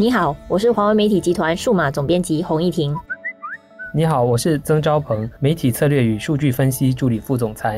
你好，我是华为媒体集团数码总编辑洪一婷。你好，我是曾昭鹏，媒体策略与数据分析助理副总裁。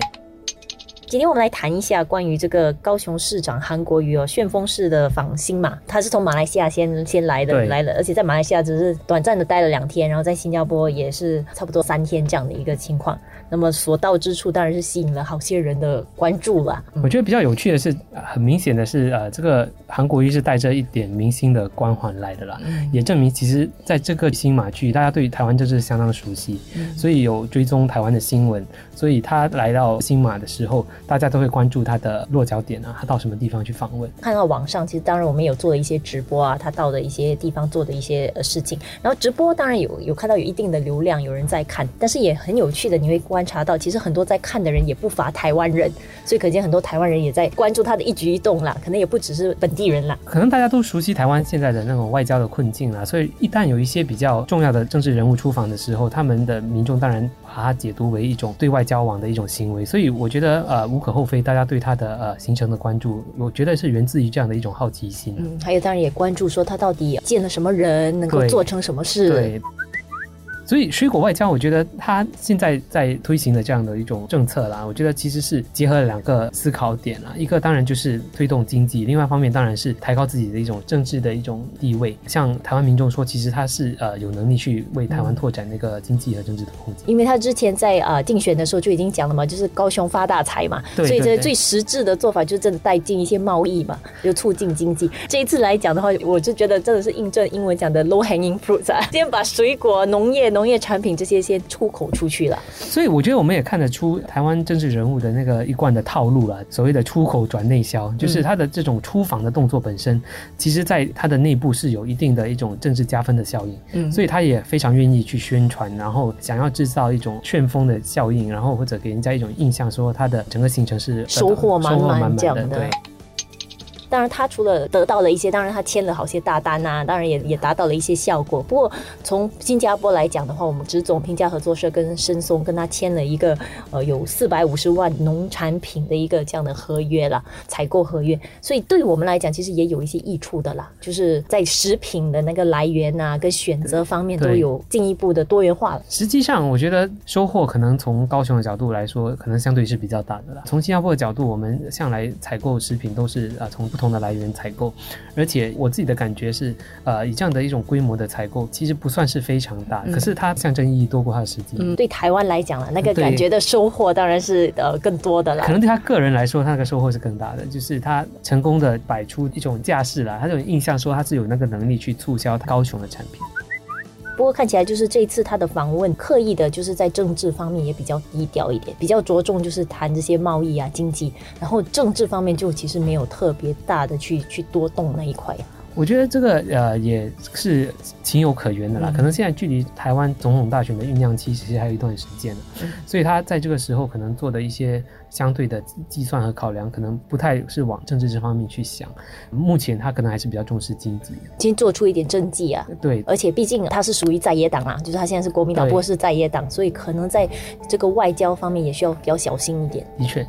今天我们来谈一下关于这个高雄市长韩国瑜哦，旋风式的访新嘛，他是从马来西亚先先来的，来了，而且在马来西亚只是短暂的待了两天，然后在新加坡也是差不多三天这样的一个情况。那么所到之处，当然是吸引了好些人的关注了。我觉得比较有趣的是，很明显的是，呃，这个韩国瑜是带着一点明星的光环来的啦，也证明其实在这个新马区，大家对于台湾政治相当熟悉，所以有追踪台湾的新闻，所以他来到新马的时候。大家都会关注他的落脚点啊，他到什么地方去访问？看到网上，其实当然我们有做了一些直播啊，他到的一些地方做的一些呃事情。然后直播当然有有看到有一定的流量，有人在看，但是也很有趣的，你会观察到，其实很多在看的人也不乏台湾人，所以可见很多台湾人也在关注他的一举一动啦。可能也不只是本地人啦，可能大家都熟悉台湾现在的那种外交的困境啦，所以一旦有一些比较重要的政治人物出访的时候，他们的民众当然把它解读为一种对外交往的一种行为。所以我觉得呃。无可厚非，大家对他的呃行程的关注，我觉得是源自于这样的一种好奇心。嗯，还有当然也关注说他到底见了什么人，能够做成什么事。对。所以水果外交，我觉得他现在在推行的这样的一种政策啦，我觉得其实是结合了两个思考点啦。一个当然就是推动经济，另外一方面当然是抬高自己的一种政治的一种地位。像台湾民众说，其实他是呃有能力去为台湾拓展那个经济和政治的空间。因为他之前在呃竞选的时候就已经讲了嘛，就是高雄发大财嘛，所以这最实质的做法就是真的带进一些贸易嘛，就促进经济。这一次来讲的话，我就觉得真的是印证英文讲的 low hanging fruits 啊，先把水果、农业、农农业产品这些先出口出去了，所以我觉得我们也看得出台湾政治人物的那个一贯的套路了。所谓的出口转内销，就是他的这种出访的动作本身，其实在他的内部是有一定的一种政治加分的效应。嗯，所以他也非常愿意去宣传，然后想要制造一种旋风的效应，然后或者给人家一种印象，说他的整个行程是收获满满的。对。当然，他除了得到了一些，当然他签了好些大单呐，当然也也达到了一些效果。不过从新加坡来讲的话，我们只总评价合作社跟深松跟他签了一个呃有四百五十万农产品的一个这样的合约啦，采购合约。所以对我们来讲，其实也有一些益处的啦，就是在食品的那个来源呐跟选择方面都有进一步的多元化了。实际上，我觉得收获可能从高雄的角度来说，可能相对是比较大的啦。从新加坡的角度，我们向来采购食品都是啊从。同的来源采购，而且我自己的感觉是，呃，以这样的一种规模的采购，其实不算是非常大，可是它象征意义多过它的实际。嗯，对台湾来讲了，那个感觉的收获当然是呃更多的了。可能对他个人来说，他那个收获是更大的，就是他成功的摆出一种架势来，他这种印象说他是有那个能力去促销高雄的产品。不过看起来就是这次他的访问刻意的，就是在政治方面也比较低调一点，比较着重就是谈这些贸易啊、经济，然后政治方面就其实没有特别大的去去多动那一块。我觉得这个呃也是情有可原的啦，可能现在距离台湾总统大选的酝酿期其实还有一段时间呢，所以他在这个时候可能做的一些相对的计算和考量，可能不太是往政治这方面去想。目前他可能还是比较重视经济，先做出一点政绩啊。对，而且毕竟他是属于在野党啊，就是他现在是国民党，不过是在野党，所以可能在这个外交方面也需要比较小心一点。的确。